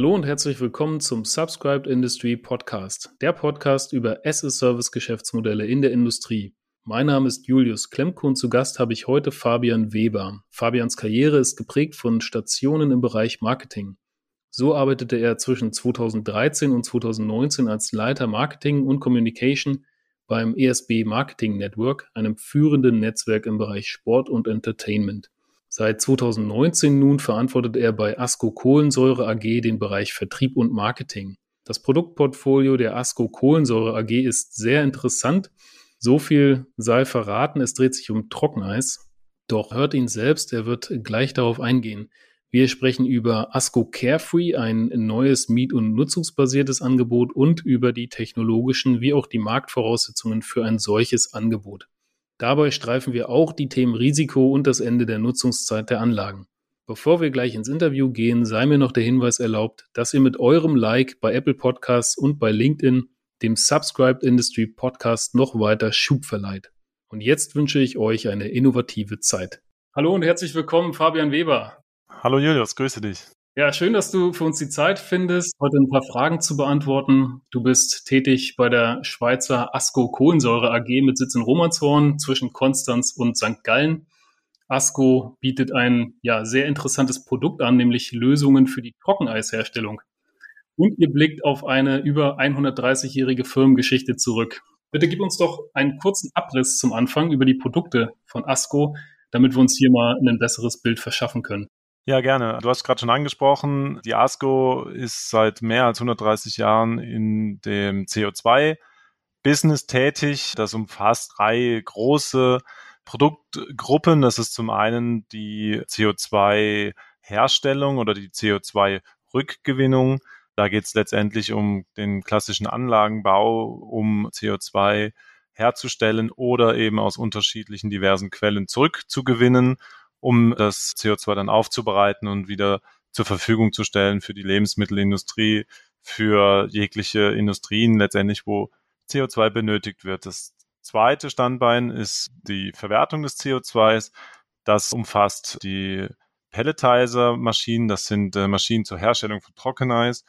Hallo und herzlich willkommen zum Subscribed Industry Podcast, der Podcast über as-a-Service-Geschäftsmodelle in der Industrie. Mein Name ist Julius Klemko und zu Gast habe ich heute Fabian Weber. Fabians Karriere ist geprägt von Stationen im Bereich Marketing. So arbeitete er zwischen 2013 und 2019 als Leiter Marketing und Communication beim ESB Marketing Network, einem führenden Netzwerk im Bereich Sport und Entertainment. Seit 2019 nun verantwortet er bei ASCO Kohlensäure AG den Bereich Vertrieb und Marketing. Das Produktportfolio der ASCO Kohlensäure AG ist sehr interessant. So viel sei verraten, es dreht sich um Trockeneis. Doch hört ihn selbst, er wird gleich darauf eingehen. Wir sprechen über ASCO Carefree, ein neues miet- und nutzungsbasiertes Angebot und über die technologischen wie auch die Marktvoraussetzungen für ein solches Angebot. Dabei streifen wir auch die Themen Risiko und das Ende der Nutzungszeit der Anlagen. Bevor wir gleich ins Interview gehen, sei mir noch der Hinweis erlaubt, dass ihr mit eurem Like bei Apple Podcasts und bei LinkedIn dem Subscribed Industry Podcast noch weiter Schub verleiht. Und jetzt wünsche ich euch eine innovative Zeit. Hallo und herzlich willkommen, Fabian Weber. Hallo Julius, grüße dich. Ja, schön, dass du für uns die Zeit findest, heute ein paar Fragen zu beantworten. Du bist tätig bei der Schweizer ASCO Kohlensäure AG mit Sitz in Romanshorn zwischen Konstanz und St. Gallen. ASCO bietet ein ja, sehr interessantes Produkt an, nämlich Lösungen für die Trockeneisherstellung. Und ihr blickt auf eine über 130-jährige Firmengeschichte zurück. Bitte gib uns doch einen kurzen Abriss zum Anfang über die Produkte von ASCO, damit wir uns hier mal ein besseres Bild verschaffen können. Ja, gerne. Du hast gerade schon angesprochen, die ASCO ist seit mehr als 130 Jahren in dem CO2-Business tätig. Das umfasst drei große Produktgruppen. Das ist zum einen die CO2-Herstellung oder die CO2-Rückgewinnung. Da geht es letztendlich um den klassischen Anlagenbau, um CO2 herzustellen oder eben aus unterschiedlichen diversen Quellen zurückzugewinnen um das CO2 dann aufzubereiten und wieder zur Verfügung zu stellen für die Lebensmittelindustrie, für jegliche Industrien letztendlich, wo CO2 benötigt wird. Das zweite Standbein ist die Verwertung des CO2s. Das umfasst die Pelletizer-Maschinen, das sind äh, Maschinen zur Herstellung von Trockeneis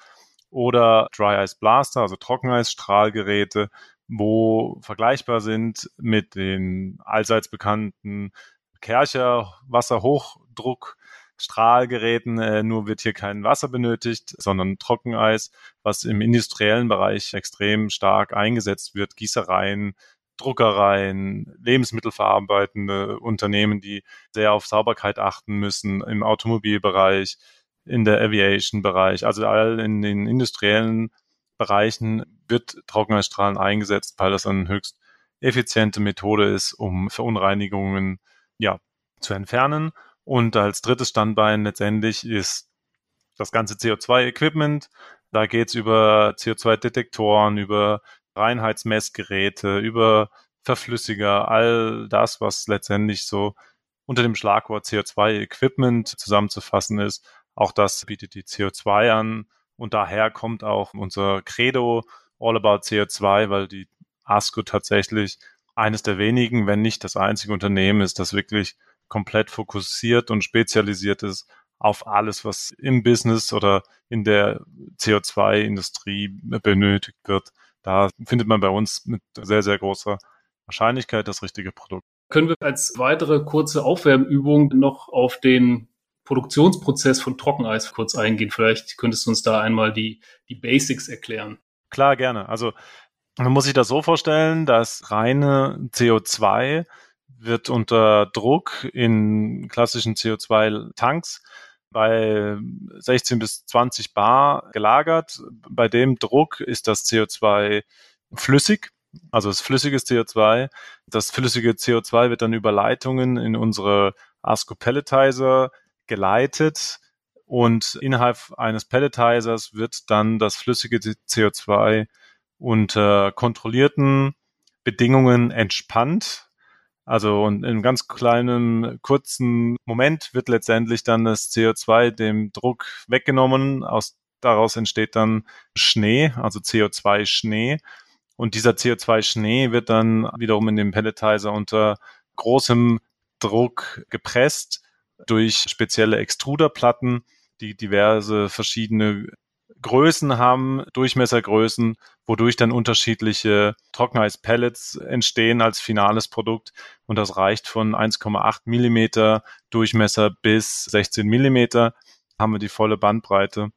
oder Dry Ice Blaster, also Trockeneisstrahlgeräte, wo vergleichbar sind mit den allseits bekannten Kercher Wasserhochdruck Strahlgeräten, äh, nur wird hier kein Wasser benötigt, sondern Trockeneis, was im industriellen Bereich extrem stark eingesetzt wird. Gießereien, Druckereien, lebensmittelverarbeitende Unternehmen, die sehr auf Sauberkeit achten müssen, im Automobilbereich, in der Aviation-Bereich, also all in den industriellen Bereichen wird Trockeneisstrahlen eingesetzt, weil das eine höchst effiziente Methode ist, um Verunreinigungen ja, zu entfernen. Und als drittes Standbein letztendlich ist das ganze CO2-Equipment. Da geht's über CO2-Detektoren, über Reinheitsmessgeräte, über Verflüssiger, all das, was letztendlich so unter dem Schlagwort CO2-Equipment zusammenzufassen ist. Auch das bietet die CO2 an. Und daher kommt auch unser Credo All About CO2, weil die ASCO tatsächlich eines der wenigen, wenn nicht das einzige Unternehmen ist, das wirklich komplett fokussiert und spezialisiert ist auf alles, was im Business oder in der CO2-Industrie benötigt wird. Da findet man bei uns mit sehr, sehr großer Wahrscheinlichkeit das richtige Produkt. Können wir als weitere kurze Aufwärmübung noch auf den Produktionsprozess von Trockeneis kurz eingehen? Vielleicht könntest du uns da einmal die, die Basics erklären. Klar, gerne. Also man muss sich das so vorstellen, dass reine CO2 wird unter Druck in klassischen CO2-Tanks bei 16 bis 20 Bar gelagert. Bei dem Druck ist das CO2 flüssig, also das flüssige CO2. Das flüssige CO2 wird dann über Leitungen in unsere ASCO Pelletizer geleitet und innerhalb eines Pelletizers wird dann das flüssige CO2 unter kontrollierten Bedingungen entspannt. Also und in einem ganz kleinen, kurzen Moment wird letztendlich dann das CO2 dem Druck weggenommen. Aus, daraus entsteht dann Schnee, also CO2-Schnee. Und dieser CO2-Schnee wird dann wiederum in dem Pelletizer unter großem Druck gepresst durch spezielle Extruderplatten, die diverse verschiedene Größen haben, Durchmessergrößen, wodurch dann unterschiedliche Trockeneispellets entstehen als finales Produkt. Und das reicht von 1,8 Millimeter Durchmesser bis 16 Millimeter haben wir die volle Bandbreite.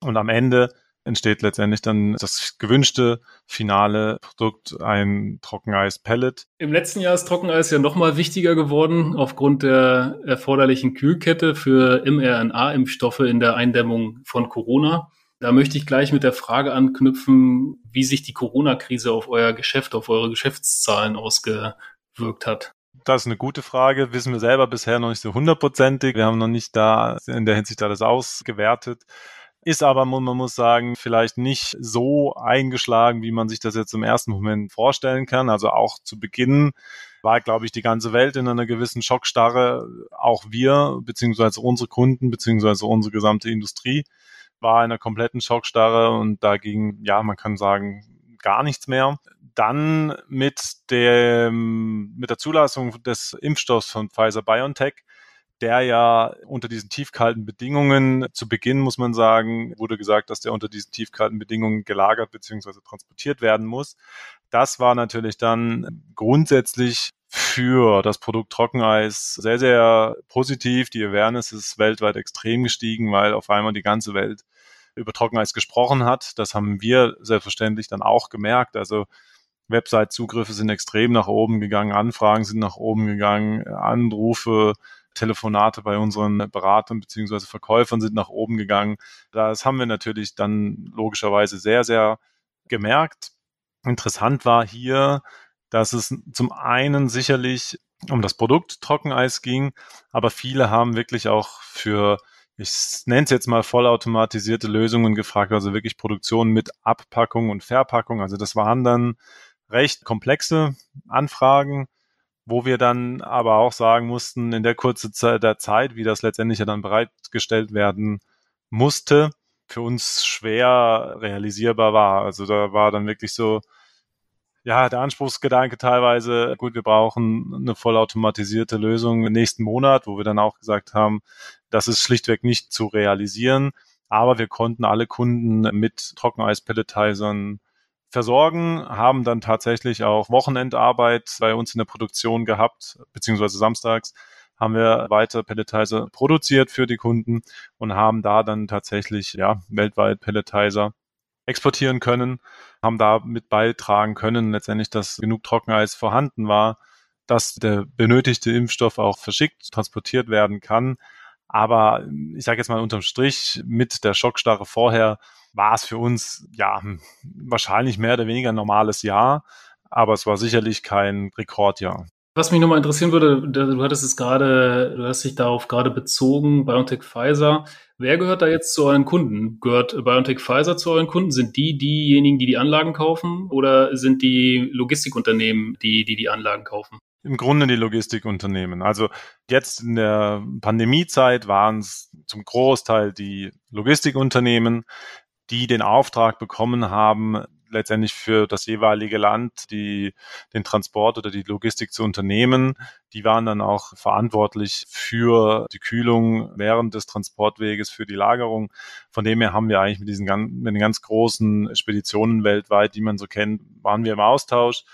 Und am Ende entsteht letztendlich dann das gewünschte finale Produkt, ein Trockeneis-Pellet. Im letzten Jahr ist Trockeneis ja nochmal wichtiger geworden aufgrund der erforderlichen Kühlkette für mRNA-Impfstoffe in der Eindämmung von Corona. Da möchte ich gleich mit der Frage anknüpfen, wie sich die Corona-Krise auf euer Geschäft, auf eure Geschäftszahlen ausgewirkt hat. Das ist eine gute Frage. Wissen wir selber bisher noch nicht so hundertprozentig. Wir haben noch nicht da in der Hinsicht alles ausgewertet. Ist aber, man muss sagen, vielleicht nicht so eingeschlagen, wie man sich das jetzt im ersten Moment vorstellen kann. Also auch zu Beginn war, glaube ich, die ganze Welt in einer gewissen Schockstarre. Auch wir, beziehungsweise unsere Kunden, beziehungsweise unsere gesamte Industrie war in einer kompletten Schockstarre und da ging, ja, man kann sagen, gar nichts mehr. Dann mit dem, mit der Zulassung des Impfstoffs von Pfizer BioNTech der ja unter diesen tiefkalten Bedingungen, zu Beginn muss man sagen, wurde gesagt, dass der unter diesen tiefkalten Bedingungen gelagert bzw. transportiert werden muss. Das war natürlich dann grundsätzlich für das Produkt Trockeneis sehr, sehr positiv. Die Awareness ist weltweit extrem gestiegen, weil auf einmal die ganze Welt über Trockeneis gesprochen hat. Das haben wir selbstverständlich dann auch gemerkt. Also Website-Zugriffe sind extrem nach oben gegangen, Anfragen sind nach oben gegangen, Anrufe, Telefonate bei unseren Beratern beziehungsweise Verkäufern sind nach oben gegangen. Das haben wir natürlich dann logischerweise sehr, sehr gemerkt. Interessant war hier, dass es zum einen sicherlich um das Produkt Trockeneis ging, aber viele haben wirklich auch für, ich nenne es jetzt mal vollautomatisierte Lösungen gefragt, also wirklich Produktion mit Abpackung und Verpackung. Also das waren dann recht komplexe Anfragen, wo wir dann aber auch sagen mussten, in der kurzen Zeit der Zeit, wie das letztendlich ja dann bereitgestellt werden musste, für uns schwer realisierbar war. Also da war dann wirklich so, ja, der Anspruchsgedanke teilweise, gut, wir brauchen eine vollautomatisierte Lösung im nächsten Monat, wo wir dann auch gesagt haben, das ist schlichtweg nicht zu realisieren. Aber wir konnten alle Kunden mit Trockeneispelletizern versorgen, haben dann tatsächlich auch Wochenendarbeit bei uns in der Produktion gehabt, beziehungsweise samstags haben wir weiter Pelletizer produziert für die Kunden und haben da dann tatsächlich ja weltweit Pelletizer exportieren können, haben da mit beitragen können, letztendlich, dass genug Trockeneis vorhanden war, dass der benötigte Impfstoff auch verschickt, transportiert werden kann. Aber ich sage jetzt mal unterm Strich, mit der Schockstarre vorher war es für uns ja wahrscheinlich mehr oder weniger ein normales Jahr, aber es war sicherlich kein Rekordjahr. Was mich nochmal interessieren würde, du hattest es gerade, du hast dich darauf gerade bezogen, BioNTech Pfizer. Wer gehört da jetzt zu euren Kunden? Gehört BioNTech Pfizer zu euren Kunden? Sind die diejenigen, die die Anlagen kaufen oder sind die Logistikunternehmen, die die, die Anlagen kaufen? Im Grunde die Logistikunternehmen. Also jetzt in der Pandemiezeit waren es zum Großteil die Logistikunternehmen, die den Auftrag bekommen haben, letztendlich für das jeweilige Land die, den Transport oder die Logistik zu unternehmen. Die waren dann auch verantwortlich für die Kühlung während des Transportweges, für die Lagerung. Von dem her haben wir eigentlich mit diesen ganz, mit den ganz großen Speditionen weltweit, die man so kennt, waren wir im Austausch.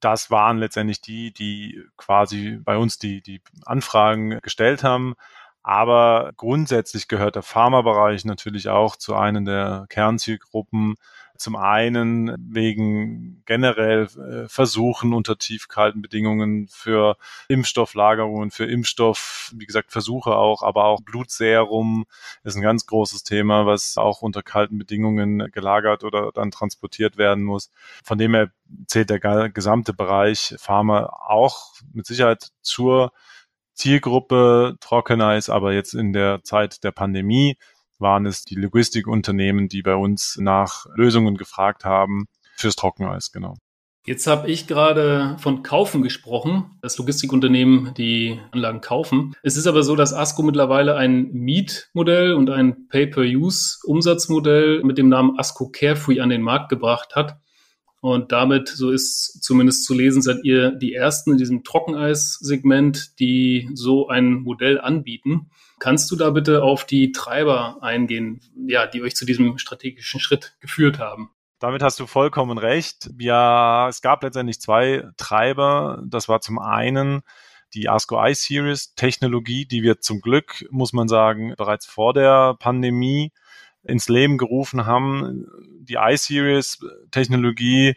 Das waren letztendlich die, die quasi bei uns die, die Anfragen gestellt haben. Aber grundsätzlich gehört der Pharmabereich natürlich auch zu einer der Kernzielgruppen. Zum einen wegen generell äh, Versuchen unter tiefkalten Bedingungen für Impfstofflagerungen, für Impfstoff, wie gesagt, Versuche auch, aber auch Blutserum ist ein ganz großes Thema, was auch unter kalten Bedingungen gelagert oder dann transportiert werden muss. Von dem her zählt der gesamte Bereich Pharma auch mit Sicherheit zur Zielgruppe Trockeneis, aber jetzt in der Zeit der Pandemie waren es die Logistikunternehmen, die bei uns nach Lösungen gefragt haben fürs Trockeneis, genau. Jetzt habe ich gerade von Kaufen gesprochen, das Logistikunternehmen, die Anlagen kaufen. Es ist aber so, dass ASCO mittlerweile ein Mietmodell und ein Pay-per-Use-Umsatzmodell mit dem Namen ASCO Carefree an den Markt gebracht hat. Und damit, so ist zumindest zu lesen, seid ihr die ersten in diesem Trockeneis-Segment, die so ein Modell anbieten. Kannst du da bitte auf die Treiber eingehen, ja, die euch zu diesem strategischen Schritt geführt haben? Damit hast du vollkommen recht. Ja, es gab letztendlich zwei Treiber. Das war zum einen die ASCO iSeries Technologie, die wir zum Glück, muss man sagen, bereits vor der Pandemie ins Leben gerufen haben. Die iSeries Technologie,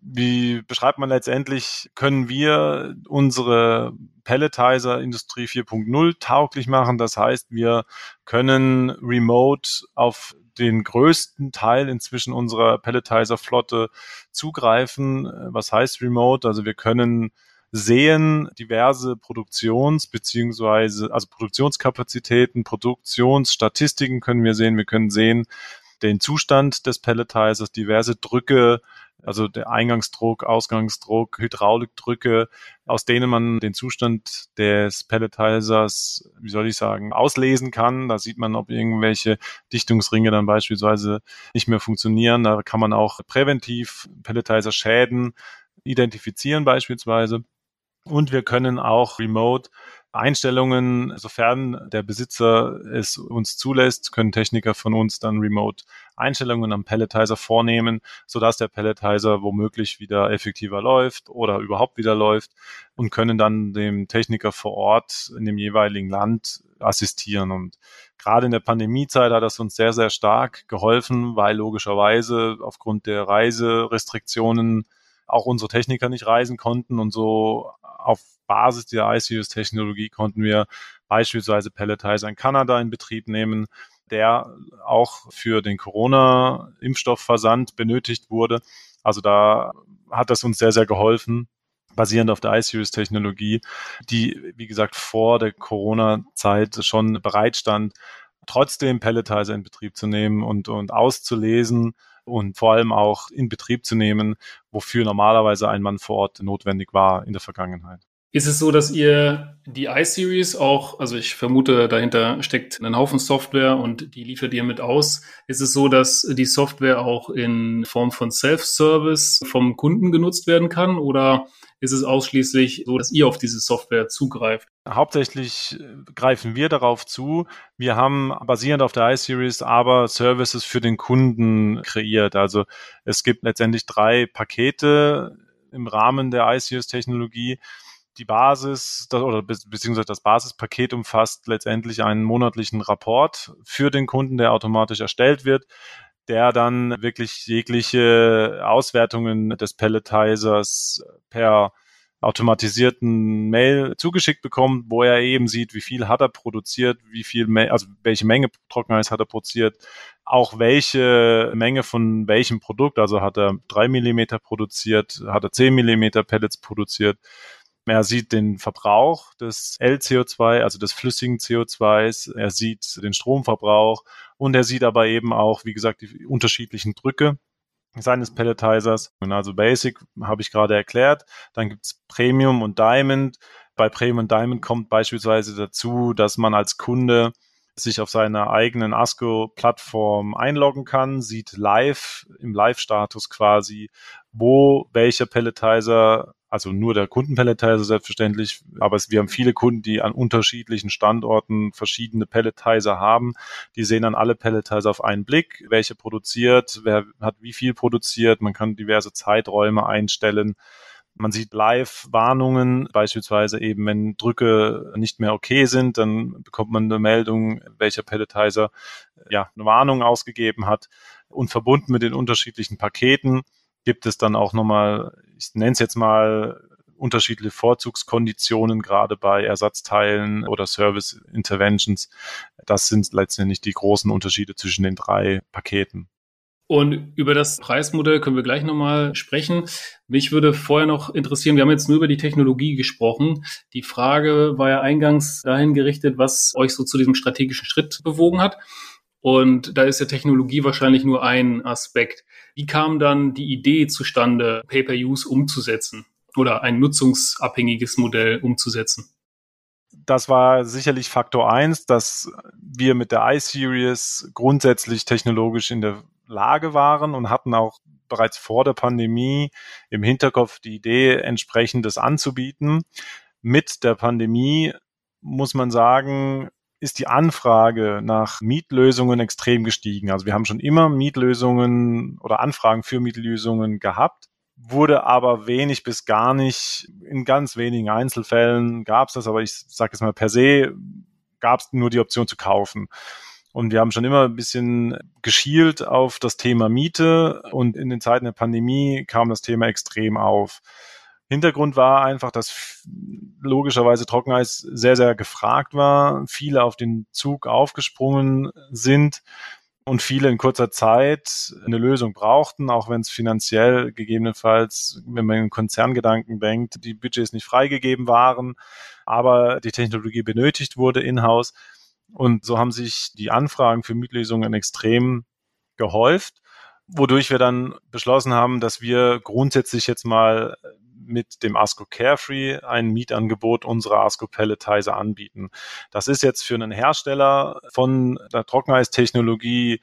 wie beschreibt man letztendlich, können wir unsere Pelletizer Industrie 4.0 tauglich machen. Das heißt, wir können remote auf den größten Teil inzwischen unserer Pelletizer-Flotte zugreifen. Was heißt remote? Also wir können sehen diverse Produktions- beziehungsweise also Produktionskapazitäten, Produktionsstatistiken können wir sehen. Wir können sehen den Zustand des Pelletizers, diverse Drücke, also der Eingangsdruck, Ausgangsdruck, Hydraulikdrücke, aus denen man den Zustand des Pelletizers, wie soll ich sagen, auslesen kann. Da sieht man, ob irgendwelche Dichtungsringe dann beispielsweise nicht mehr funktionieren. Da kann man auch präventiv Pelletizer-Schäden identifizieren beispielsweise. Und wir können auch remote Einstellungen, sofern der Besitzer es uns zulässt, können Techniker von uns dann remote Einstellungen am Pelletizer vornehmen, sodass der Pelletizer womöglich wieder effektiver läuft oder überhaupt wieder läuft und können dann dem Techniker vor Ort in dem jeweiligen Land assistieren. Und gerade in der Pandemiezeit hat das uns sehr, sehr stark geholfen, weil logischerweise aufgrund der Reiserestriktionen auch unsere Techniker nicht reisen konnten und so auf Basis der ICUS-Technologie konnten wir beispielsweise Pelletizer in Kanada in Betrieb nehmen, der auch für den Corona-Impfstoffversand benötigt wurde. Also da hat das uns sehr, sehr geholfen, basierend auf der iSeries-Technologie, die, wie gesagt, vor der Corona-Zeit schon bereitstand, trotzdem Pelletizer in Betrieb zu nehmen und, und auszulesen und vor allem auch in Betrieb zu nehmen, wofür normalerweise ein Mann vor Ort notwendig war in der Vergangenheit. Ist es so, dass ihr die iSeries auch, also ich vermute, dahinter steckt ein Haufen Software und die liefert ihr mit aus. Ist es so, dass die Software auch in Form von Self-Service vom Kunden genutzt werden kann oder ist es ausschließlich so, dass ihr auf diese Software zugreift? Hauptsächlich äh, greifen wir darauf zu. Wir haben basierend auf der iSeries aber Services für den Kunden kreiert. Also es gibt letztendlich drei Pakete im Rahmen der iSeries-Technologie die Basis das, oder beziehungsweise das Basispaket umfasst letztendlich einen monatlichen Rapport für den Kunden, der automatisch erstellt wird, der dann wirklich jegliche Auswertungen des Pelletizers per automatisierten Mail zugeschickt bekommt, wo er eben sieht, wie viel hat er produziert, wie viel, also welche Menge Trockeneis hat er produziert, auch welche Menge von welchem Produkt, also hat er drei Millimeter produziert, hat er zehn Millimeter Pellets produziert, er sieht den Verbrauch des LCO2, also des flüssigen CO2s. Er sieht den Stromverbrauch und er sieht aber eben auch, wie gesagt, die unterschiedlichen Drücke seines Pelletizers. Also Basic habe ich gerade erklärt. Dann gibt's Premium und Diamond. Bei Premium und Diamond kommt beispielsweise dazu, dass man als Kunde sich auf seiner eigenen ASCO-Plattform einloggen kann, sieht live, im Live-Status quasi, wo welcher Pelletizer also nur der Kundenpelletizer selbstverständlich, aber es, wir haben viele Kunden, die an unterschiedlichen Standorten verschiedene Pelletizer haben. Die sehen dann alle Pelletizer auf einen Blick, welche produziert, wer hat wie viel produziert. Man kann diverse Zeiträume einstellen. Man sieht Live-Warnungen, beispielsweise eben, wenn Drücke nicht mehr okay sind, dann bekommt man eine Meldung, welcher Pelletizer ja eine Warnung ausgegeben hat. Und verbunden mit den unterschiedlichen Paketen gibt es dann auch nochmal, ich nenne es jetzt mal, unterschiedliche Vorzugskonditionen, gerade bei Ersatzteilen oder Service Interventions. Das sind letztendlich die großen Unterschiede zwischen den drei Paketen. Und über das Preismodell können wir gleich nochmal sprechen. Mich würde vorher noch interessieren, wir haben jetzt nur über die Technologie gesprochen. Die Frage war ja eingangs dahin gerichtet, was euch so zu diesem strategischen Schritt bewogen hat. Und da ist ja Technologie wahrscheinlich nur ein Aspekt. Wie kam dann die Idee zustande, Pay-per-Use umzusetzen oder ein nutzungsabhängiges Modell umzusetzen? Das war sicherlich Faktor eins, dass wir mit der iSeries grundsätzlich technologisch in der Lage waren und hatten auch bereits vor der Pandemie im Hinterkopf die Idee, entsprechendes anzubieten. Mit der Pandemie muss man sagen, ist die Anfrage nach Mietlösungen extrem gestiegen. Also wir haben schon immer Mietlösungen oder Anfragen für Mietlösungen gehabt, wurde aber wenig bis gar nicht, in ganz wenigen Einzelfällen gab es das, aber ich sage jetzt mal per se, gab es nur die Option zu kaufen. Und wir haben schon immer ein bisschen geschielt auf das Thema Miete und in den Zeiten der Pandemie kam das Thema extrem auf. Hintergrund war einfach, dass logischerweise Trockeneis sehr, sehr gefragt war, viele auf den Zug aufgesprungen sind und viele in kurzer Zeit eine Lösung brauchten, auch wenn es finanziell gegebenenfalls, wenn man in Konzerngedanken denkt, die Budgets nicht freigegeben waren, aber die Technologie benötigt wurde in-house. Und so haben sich die Anfragen für Mietlösungen extrem gehäuft, wodurch wir dann beschlossen haben, dass wir grundsätzlich jetzt mal mit dem ASCO Carefree ein Mietangebot unserer ASCO Pelletizer anbieten. Das ist jetzt für einen Hersteller von der Trockeneistechnologie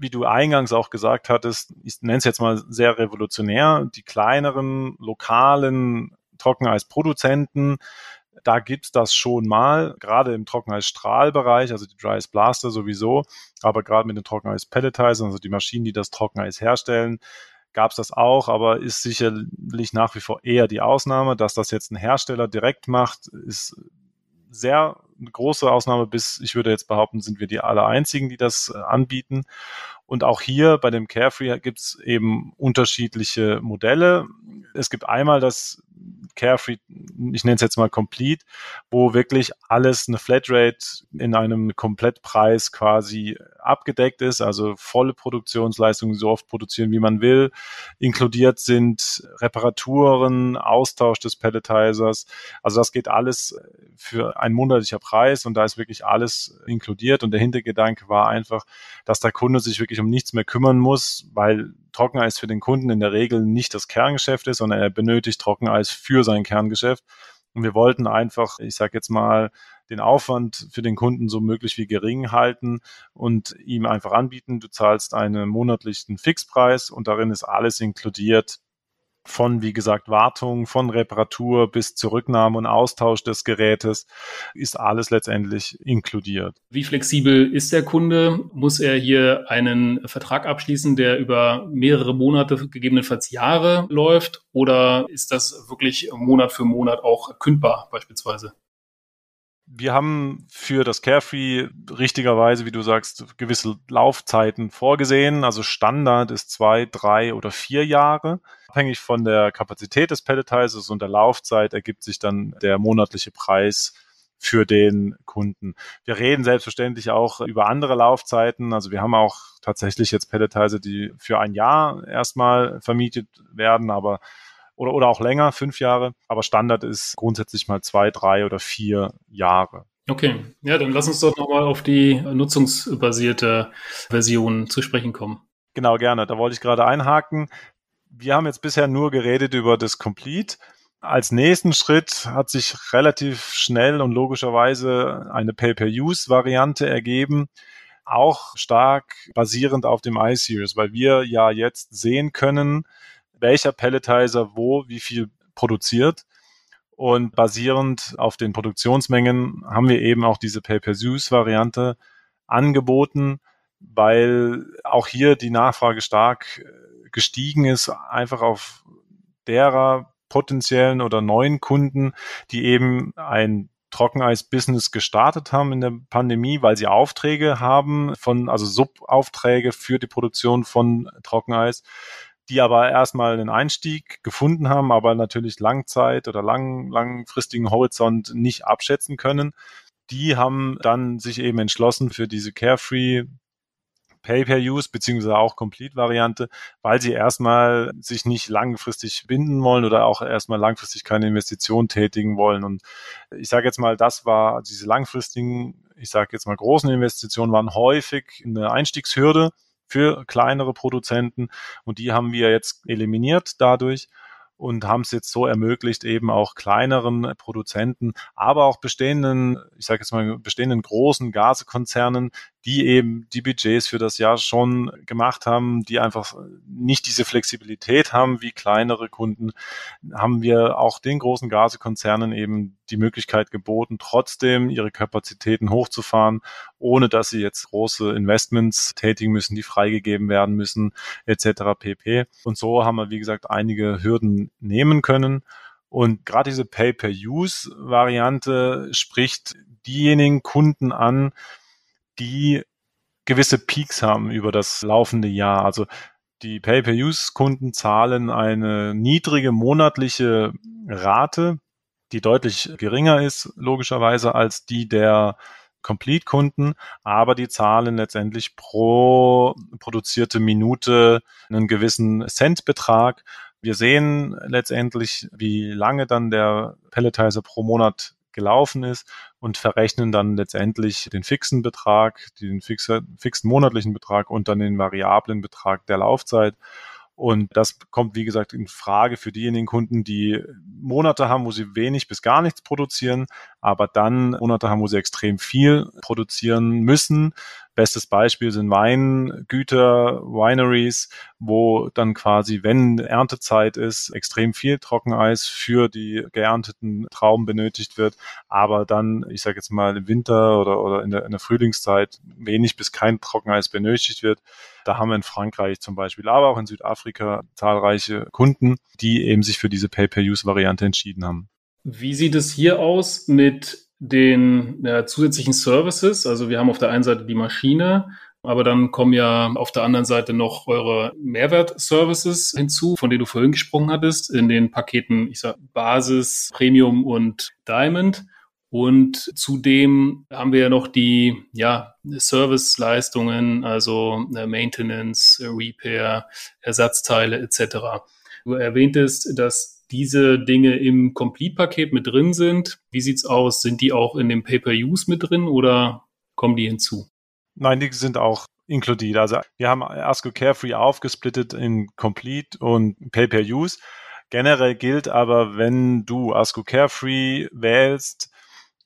wie du eingangs auch gesagt hattest, ich nenne es jetzt mal sehr revolutionär, die kleineren lokalen Trockeneisproduzenten, da gibt's das schon mal, gerade im Trockeneisstrahlbereich, also die Dry Ice Blaster sowieso, aber gerade mit den Trockeneis Pelletizern, also die Maschinen, die das Trockeneis herstellen, gab es das auch, aber ist sicherlich nach wie vor eher die Ausnahme. Dass das jetzt ein Hersteller direkt macht, ist sehr große Ausnahme, bis ich würde jetzt behaupten, sind wir die aller einzigen, die das äh, anbieten. Und auch hier bei dem Carefree gibt es eben unterschiedliche Modelle. Es gibt einmal das Carefree, ich nenne es jetzt mal Complete, wo wirklich alles eine Flatrate in einem Komplettpreis quasi abgedeckt ist, also volle Produktionsleistungen so oft produzieren, wie man will. Inkludiert sind Reparaturen, Austausch des Pelletizers. Also das geht alles für ein monatlicher Preis und da ist wirklich alles inkludiert. Und der Hintergedanke war einfach, dass der Kunde sich wirklich um nichts mehr kümmern muss, weil Trockeneis für den Kunden in der Regel nicht das Kerngeschäft ist, sondern er benötigt Trockeneis für sein Kerngeschäft. Und wir wollten einfach, ich sage jetzt mal, den Aufwand für den Kunden so möglich wie gering halten und ihm einfach anbieten, du zahlst einen monatlichen Fixpreis und darin ist alles inkludiert, von, wie gesagt, Wartung, von Reparatur bis zur Rücknahme und Austausch des Gerätes ist alles letztendlich inkludiert. Wie flexibel ist der Kunde? Muss er hier einen Vertrag abschließen, der über mehrere Monate, gegebenenfalls Jahre läuft? Oder ist das wirklich Monat für Monat auch kündbar beispielsweise? Wir haben für das Carefree richtigerweise, wie du sagst, gewisse Laufzeiten vorgesehen. Also Standard ist zwei, drei oder vier Jahre. Abhängig von der Kapazität des Pelletizers und der Laufzeit ergibt sich dann der monatliche Preis für den Kunden. Wir reden selbstverständlich auch über andere Laufzeiten. Also wir haben auch tatsächlich jetzt Pelletizer, die für ein Jahr erstmal vermietet werden, aber oder, oder auch länger, fünf Jahre. Aber Standard ist grundsätzlich mal zwei, drei oder vier Jahre. Okay, ja, dann lass uns doch nochmal auf die nutzungsbasierte Version zu sprechen kommen. Genau, gerne. Da wollte ich gerade einhaken. Wir haben jetzt bisher nur geredet über das Complete. Als nächsten Schritt hat sich relativ schnell und logischerweise eine Pay-per-Use-Variante ergeben, auch stark basierend auf dem iSeries, weil wir ja jetzt sehen können, welcher Pelletizer wo wie viel produziert. Und basierend auf den Produktionsmengen haben wir eben auch diese Pay-per-Use-Variante angeboten, weil auch hier die Nachfrage stark äh, gestiegen ist, einfach auf derer potenziellen oder neuen Kunden, die eben ein Trockeneis-Business gestartet haben in der Pandemie, weil sie Aufträge haben von, also Subaufträge für die Produktion von Trockeneis die aber erstmal einen Einstieg gefunden haben, aber natürlich Langzeit oder lang, langfristigen Horizont nicht abschätzen können. Die haben dann sich eben entschlossen für diese Carefree Pay-per-Use beziehungsweise auch Complete-Variante, weil sie erstmal sich nicht langfristig binden wollen oder auch erstmal langfristig keine Investition tätigen wollen. Und ich sage jetzt mal, das war diese langfristigen, ich sage jetzt mal großen Investitionen waren häufig eine Einstiegshürde für kleinere Produzenten. Und die haben wir jetzt eliminiert dadurch und haben es jetzt so ermöglicht, eben auch kleineren Produzenten, aber auch bestehenden, ich sage jetzt mal bestehenden großen Gaskonzernen, die eben die Budgets für das Jahr schon gemacht haben, die einfach nicht diese Flexibilität haben wie kleinere Kunden, haben wir auch den großen Gasekonzernen eben die Möglichkeit geboten, trotzdem ihre Kapazitäten hochzufahren, ohne dass sie jetzt große Investments tätigen müssen, die freigegeben werden müssen, etc. pp. Und so haben wir, wie gesagt, einige Hürden nehmen können. Und gerade diese Pay-per-Use-Variante spricht diejenigen Kunden an, die gewisse Peaks haben über das laufende Jahr. Also die Pay-per-Use-Kunden zahlen eine niedrige monatliche Rate, die deutlich geringer ist, logischerweise, als die der Complete-Kunden, aber die zahlen letztendlich pro produzierte Minute einen gewissen Centbetrag. Wir sehen letztendlich, wie lange dann der Pelletizer pro Monat gelaufen ist und verrechnen dann letztendlich den fixen Betrag, den fixen, fixen monatlichen Betrag und dann den variablen Betrag der Laufzeit. Und das kommt, wie gesagt, in Frage für diejenigen Kunden, die Monate haben, wo sie wenig bis gar nichts produzieren, aber dann Monate haben, wo sie extrem viel produzieren müssen, Bestes Beispiel sind Weingüter, Wineries, wo dann quasi, wenn Erntezeit ist, extrem viel Trockeneis für die geernteten Trauben benötigt wird, aber dann, ich sage jetzt mal im Winter oder, oder in, der, in der Frühlingszeit wenig bis kein Trockeneis benötigt wird. Da haben wir in Frankreich zum Beispiel, aber auch in Südafrika zahlreiche Kunden, die eben sich für diese Pay-per-Use-Variante entschieden haben. Wie sieht es hier aus mit den ja, zusätzlichen Services. Also wir haben auf der einen Seite die Maschine, aber dann kommen ja auf der anderen Seite noch eure Mehrwert-Services hinzu, von denen du vorhin gesprochen hattest, in den Paketen, ich sag Basis, Premium und Diamond. Und zudem haben wir ja noch die ja, Serviceleistungen, also äh, Maintenance, Repair, Ersatzteile etc. Du erwähntest, dass diese Dinge im Complete-Paket mit drin sind. Wie sieht's aus? Sind die auch in dem Pay-per-Use mit drin oder kommen die hinzu? Nein, die sind auch inkludiert. Also wir haben ASCO Carefree aufgesplittet in Complete und Pay-per-Use. Generell gilt aber, wenn du ASCO Carefree wählst,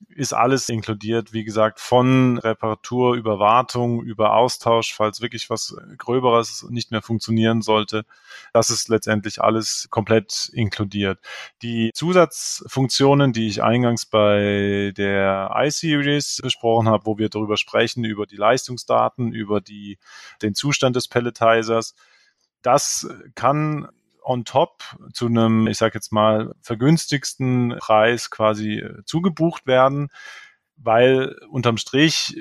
ist alles inkludiert, wie gesagt, von Reparatur über Wartung, über Austausch, falls wirklich was Gröberes nicht mehr funktionieren sollte. Das ist letztendlich alles komplett inkludiert. Die Zusatzfunktionen, die ich eingangs bei der iSeries besprochen habe, wo wir darüber sprechen, über die Leistungsdaten, über die, den Zustand des Pelletizers, das kann on top zu einem, ich sage jetzt mal, vergünstigsten Preis quasi äh, zugebucht werden, weil unterm Strich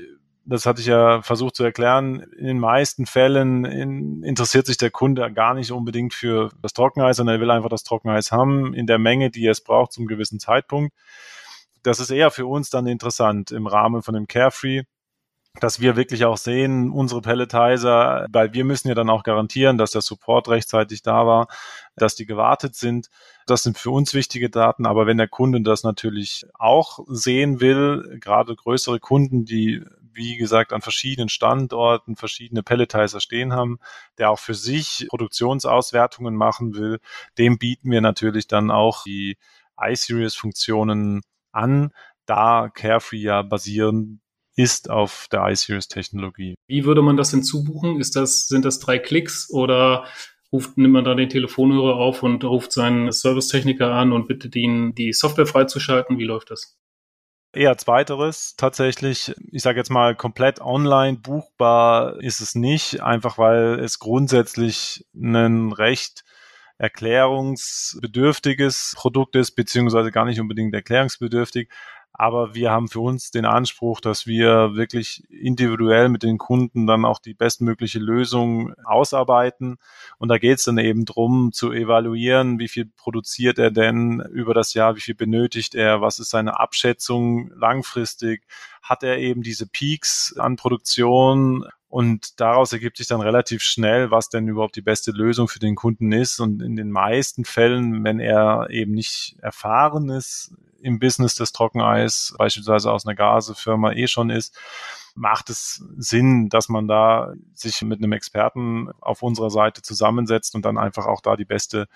das hatte ich ja versucht zu erklären, in den meisten Fällen in, interessiert sich der Kunde gar nicht unbedingt für das Trockeneis, sondern er will einfach das Trockeneis haben in der Menge, die es braucht zum gewissen Zeitpunkt. Das ist eher für uns dann interessant im Rahmen von dem Carefree, dass wir wirklich auch sehen, unsere Pelletizer, weil wir müssen ja dann auch garantieren, dass der Support rechtzeitig da war, dass die gewartet sind. Das sind für uns wichtige Daten. Aber wenn der Kunde das natürlich auch sehen will, gerade größere Kunden, die wie gesagt, an verschiedenen Standorten verschiedene Pelletizer stehen haben, der auch für sich Produktionsauswertungen machen will, dem bieten wir natürlich dann auch die iSeries-Funktionen an, da Carefree ja basieren ist auf der iSeries-Technologie. Wie würde man das hinzubuchen? Ist das, sind das drei Klicks oder ruft, nimmt man da den Telefonhörer auf und ruft seinen Servicetechniker an und bittet ihn, die Software freizuschalten? Wie läuft das? Eher zweiteres tatsächlich. Ich sage jetzt mal, komplett online buchbar ist es nicht, einfach weil es grundsätzlich ein recht erklärungsbedürftiges Produkt ist, beziehungsweise gar nicht unbedingt erklärungsbedürftig. Aber wir haben für uns den Anspruch, dass wir wirklich individuell mit den Kunden dann auch die bestmögliche Lösung ausarbeiten. Und da geht es dann eben drum zu evaluieren, wie viel produziert er denn über das Jahr, wie viel benötigt er, was ist seine Abschätzung langfristig, hat er eben diese Peaks an Produktion und daraus ergibt sich dann relativ schnell, was denn überhaupt die beste Lösung für den Kunden ist. Und in den meisten Fällen, wenn er eben nicht erfahren ist im Business des Trockeneis, beispielsweise aus einer Gasefirma eh schon ist, macht es Sinn, dass man da sich mit einem Experten auf unserer Seite zusammensetzt und dann einfach auch da die beste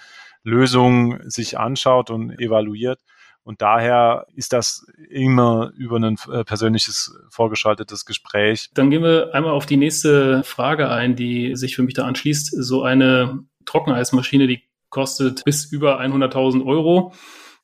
Lösung sich anschaut und evaluiert. Und daher ist das immer über ein äh, persönliches vorgeschaltetes Gespräch. Dann gehen wir einmal auf die nächste Frage ein, die sich für mich da anschließt. So eine Trockeneismaschine, die kostet bis über 100.000 Euro.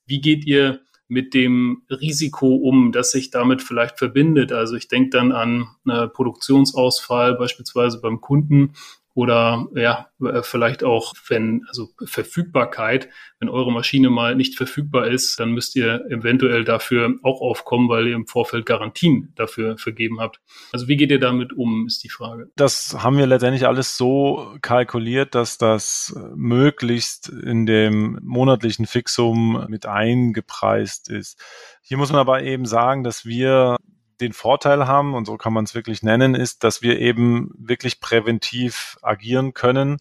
Wie geht ihr mit dem Risiko um, das sich damit vielleicht verbindet? Also ich denke dann an einen Produktionsausfall beispielsweise beim Kunden oder ja, äh, vielleicht auch, wenn, also Verfügbarkeit, wenn eure Maschine mal nicht verfügbar ist, dann müsst ihr eventuell dafür auch aufkommen, weil ihr im Vorfeld Garantien dafür vergeben habt. Also wie geht ihr damit um, ist die Frage. Das haben wir letztendlich alles so kalkuliert, dass das möglichst in dem monatlichen Fixum mit eingepreist ist. Hier muss man aber eben sagen, dass wir den Vorteil haben, und so kann man es wirklich nennen, ist, dass wir eben wirklich präventiv agieren können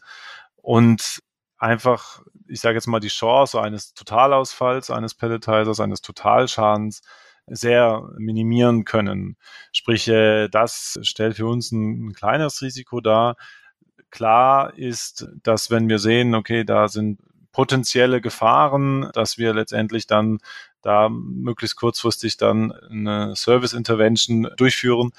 und einfach, ich sage jetzt mal, die Chance eines Totalausfalls, eines Pelletizers, eines Totalschadens sehr minimieren können. Sprich, äh, das stellt für uns ein, ein kleines Risiko dar. Klar ist, dass wenn wir sehen, okay, da sind potenzielle Gefahren, dass wir letztendlich dann da möglichst kurzfristig dann eine Service Intervention durchführen,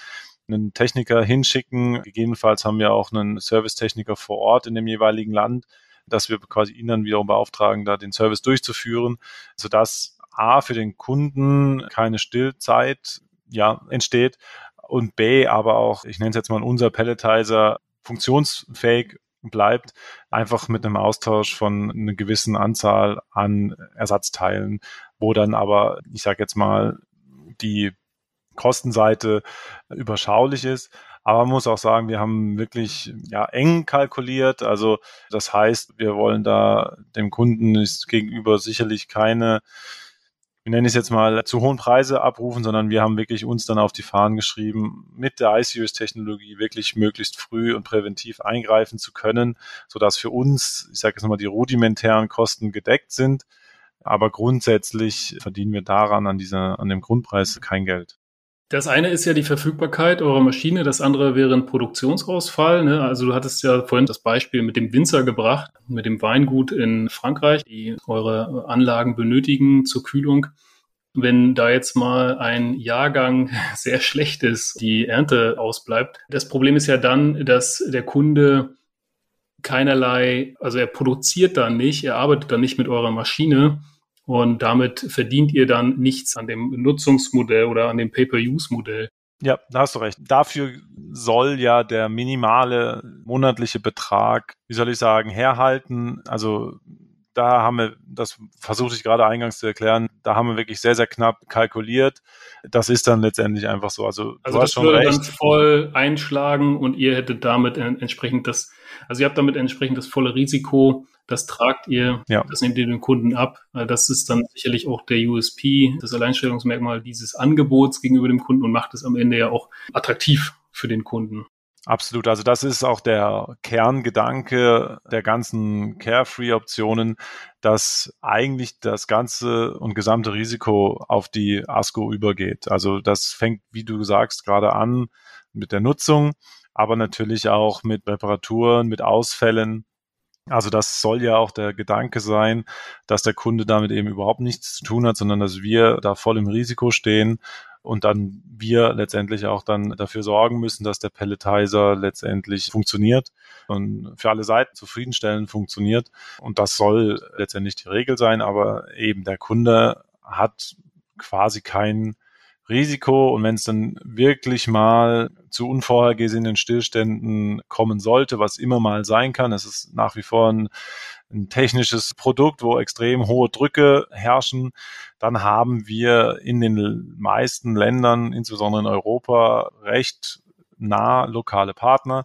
einen Techniker hinschicken. Gegebenenfalls haben wir auch einen Servicetechniker vor Ort in dem jeweiligen Land, dass wir quasi ihn dann wiederum beauftragen, da den Service durchzuführen, sodass A für den Kunden keine Stillzeit ja, entsteht und B aber auch, ich nenne es jetzt mal unser Pelletizer funktionsfähig bleibt, einfach mit einem Austausch von einer gewissen Anzahl an Ersatzteilen, wo dann aber, ich sage jetzt mal, die Kostenseite überschaulich ist. Aber man muss auch sagen, wir haben wirklich ja eng kalkuliert. Also das heißt, wir wollen da dem Kunden gegenüber sicherlich keine wir nennen es jetzt mal, zu hohen Preise abrufen, sondern wir haben wirklich uns dann auf die Fahnen geschrieben, mit der iSeries-Technologie wirklich möglichst früh und präventiv eingreifen zu können, sodass für uns, ich sage jetzt mal, die rudimentären Kosten gedeckt sind. Aber grundsätzlich verdienen wir daran, an, dieser, an dem Grundpreis kein Geld. Das eine ist ja die Verfügbarkeit eurer Maschine, das andere wäre ein Produktionsausfall. Ne? Also du hattest ja vorhin das Beispiel mit dem Winzer gebracht, mit dem Weingut in Frankreich, die eure Anlagen benötigen zur Kühlung. Wenn da jetzt mal ein Jahrgang sehr schlecht ist, die Ernte ausbleibt. Das Problem ist ja dann, dass der Kunde keinerlei, also er produziert dann nicht, er arbeitet dann nicht mit eurer Maschine und damit verdient ihr dann nichts an dem Nutzungsmodell oder an dem Pay-per-Use-Modell. Ja, da hast du recht. Dafür soll ja der minimale monatliche Betrag, wie soll ich sagen, herhalten. Also da haben wir, das versuchte ich gerade eingangs zu erklären, da haben wir wirklich sehr, sehr knapp kalkuliert. Das ist dann letztendlich einfach so. Also, also das würde recht. dann voll einschlagen und ihr hättet damit entsprechend das, also ihr habt damit entsprechend das volle Risiko, das tragt ihr, ja. das nehmt ihr den Kunden ab. Das ist dann sicherlich auch der USP, das Alleinstellungsmerkmal dieses Angebots gegenüber dem Kunden und macht es am Ende ja auch attraktiv für den Kunden. Absolut. Also das ist auch der Kerngedanke der ganzen Carefree-Optionen, dass eigentlich das ganze und gesamte Risiko auf die ASCO übergeht. Also das fängt, wie du sagst, gerade an mit der Nutzung, aber natürlich auch mit Reparaturen, mit Ausfällen. Also das soll ja auch der Gedanke sein, dass der Kunde damit eben überhaupt nichts zu tun hat, sondern dass wir da voll im Risiko stehen und dann wir letztendlich auch dann dafür sorgen müssen, dass der Pelletizer letztendlich funktioniert und für alle Seiten zufriedenstellend funktioniert. Und das soll letztendlich die Regel sein, aber eben der Kunde hat quasi kein Risiko und wenn es dann wirklich mal zu unvorhergesehenen Stillständen kommen sollte, was immer mal sein kann, es ist nach wie vor ein ein technisches Produkt, wo extrem hohe Drücke herrschen, dann haben wir in den meisten Ländern, insbesondere in Europa, recht nah lokale Partner,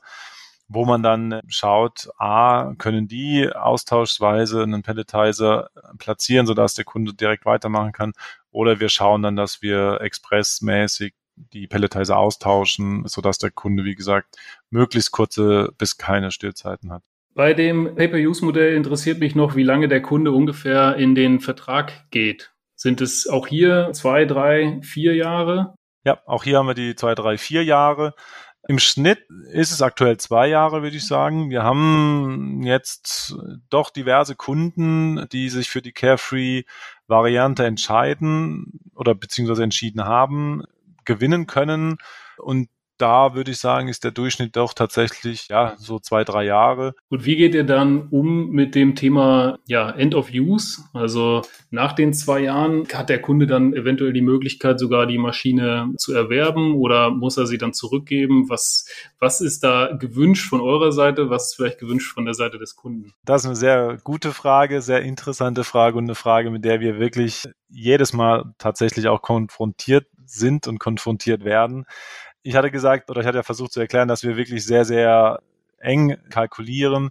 wo man dann schaut, a, können die austauschsweise einen Pelletizer platzieren, sodass der Kunde direkt weitermachen kann, oder wir schauen dann, dass wir expressmäßig die Pelletizer austauschen, sodass der Kunde, wie gesagt, möglichst kurze bis keine Stillzeiten hat. Bei dem Pay-per-Use-Modell interessiert mich noch, wie lange der Kunde ungefähr in den Vertrag geht. Sind es auch hier zwei, drei, vier Jahre? Ja, auch hier haben wir die zwei, drei, vier Jahre. Im Schnitt ist es aktuell zwei Jahre, würde ich sagen. Wir haben jetzt doch diverse Kunden, die sich für die Carefree Variante entscheiden oder beziehungsweise entschieden haben, gewinnen können. Und da würde ich sagen, ist der Durchschnitt doch tatsächlich ja so zwei, drei Jahre. Und wie geht ihr dann um mit dem Thema ja, End of Use? Also nach den zwei Jahren hat der Kunde dann eventuell die Möglichkeit, sogar die Maschine zu erwerben oder muss er sie dann zurückgeben? Was, was ist da gewünscht von eurer Seite? Was ist vielleicht gewünscht von der Seite des Kunden? Das ist eine sehr gute Frage, sehr interessante Frage und eine Frage, mit der wir wirklich jedes Mal tatsächlich auch konfrontiert sind und konfrontiert werden ich hatte gesagt, oder ich hatte ja versucht zu erklären, dass wir wirklich sehr, sehr eng kalkulieren.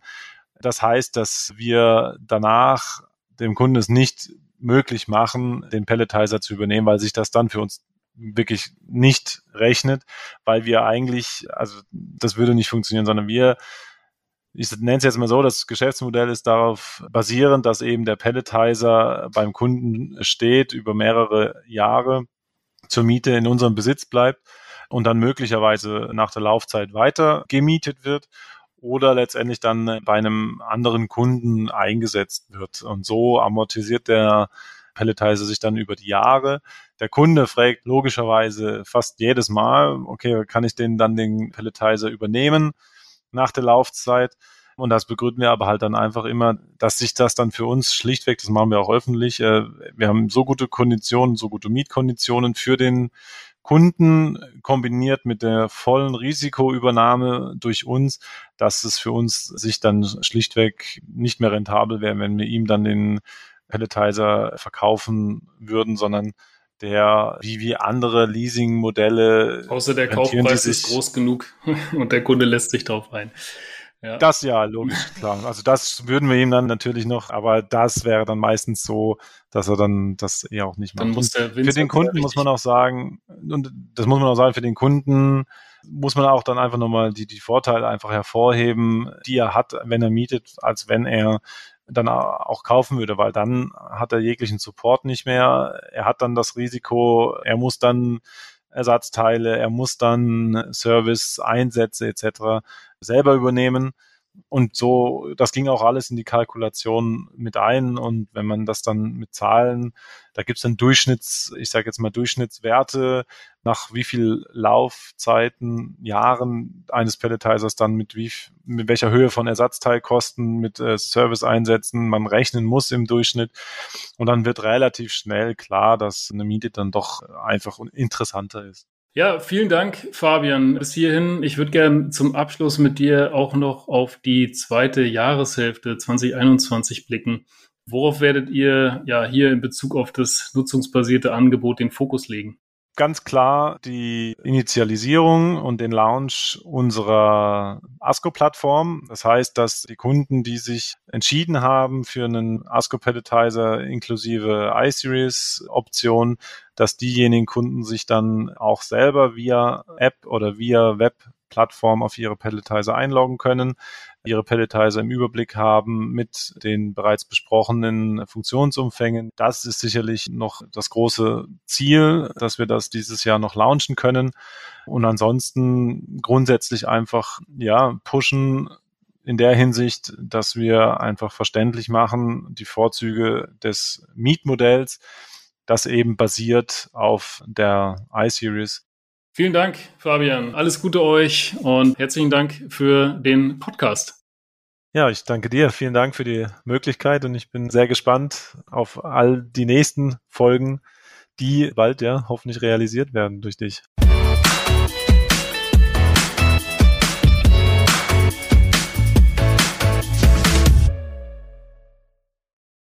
Das heißt, dass wir danach dem Kunden es nicht möglich machen, den Pelletizer zu übernehmen, weil sich das dann für uns wirklich nicht rechnet, weil wir eigentlich, also das würde nicht funktionieren, sondern wir, ich nenne es jetzt mal so, das Geschäftsmodell ist darauf basierend, dass eben der Pelletizer beim Kunden steht über mehrere Jahre zur Miete in unserem Besitz bleibt und dann möglicherweise nach der Laufzeit weiter gemietet wird oder letztendlich dann bei einem anderen Kunden eingesetzt wird. Und so amortisiert der Pelletizer sich dann über die Jahre. Der Kunde fragt logischerweise fast jedes Mal, okay, kann ich den dann den Pelletizer übernehmen nach der Laufzeit? Und das begründen wir aber halt dann einfach immer, dass sich das dann für uns schlichtweg, das machen wir auch öffentlich, äh, wir haben so gute Konditionen, so gute Mietkonditionen für den Kunden kombiniert mit der vollen Risikoübernahme durch uns, dass es für uns sich dann schlichtweg nicht mehr rentabel wäre, wenn wir ihm dann den Pelletizer verkaufen würden, sondern der wie wie andere Leasing-Modelle. Außer der Kaufpreis ist groß genug und der Kunde lässt sich darauf ein. Ja. Das ja, logisch, klar. Also das würden wir ihm dann natürlich noch, aber das wäre dann meistens so, dass er dann das eher auch nicht macht. Für den Kunden muss man auch sagen, und das muss man auch sagen, für den Kunden muss man auch dann einfach nochmal die, die Vorteile einfach hervorheben, die er hat, wenn er mietet, als wenn er dann auch kaufen würde, weil dann hat er jeglichen Support nicht mehr. Er hat dann das Risiko, er muss dann Ersatzteile, er muss dann Service-Einsätze etc. selber übernehmen. Und so, das ging auch alles in die Kalkulation mit ein. Und wenn man das dann mit Zahlen, da gibt es dann Durchschnitts, ich sage jetzt mal Durchschnittswerte, nach wie viel Laufzeiten, Jahren eines Pelletizers dann mit wie, mit welcher Höhe von Ersatzteilkosten, mit äh, Service-Einsätzen man rechnen muss im Durchschnitt. Und dann wird relativ schnell klar, dass eine Miete dann doch einfach interessanter ist. Ja, vielen Dank, Fabian, bis hierhin. Ich würde gerne zum Abschluss mit dir auch noch auf die zweite Jahreshälfte 2021 blicken. Worauf werdet ihr ja hier in Bezug auf das nutzungsbasierte Angebot den Fokus legen? Ganz klar die Initialisierung und den Launch unserer ASCO-Plattform. Das heißt, dass die Kunden, die sich entschieden haben für einen ASCO-Pelletizer inklusive iSeries-Option, dass diejenigen Kunden sich dann auch selber via App oder via Web Plattform auf ihre Pelletizer einloggen können, ihre Pelletizer im Überblick haben mit den bereits besprochenen Funktionsumfängen. Das ist sicherlich noch das große Ziel, dass wir das dieses Jahr noch launchen können. Und ansonsten grundsätzlich einfach, ja, pushen in der Hinsicht, dass wir einfach verständlich machen, die Vorzüge des Mietmodells, das eben basiert auf der iSeries Vielen Dank, Fabian. Alles Gute euch und herzlichen Dank für den Podcast. Ja, ich danke dir. Vielen Dank für die Möglichkeit und ich bin sehr gespannt auf all die nächsten Folgen, die bald ja hoffentlich realisiert werden durch dich.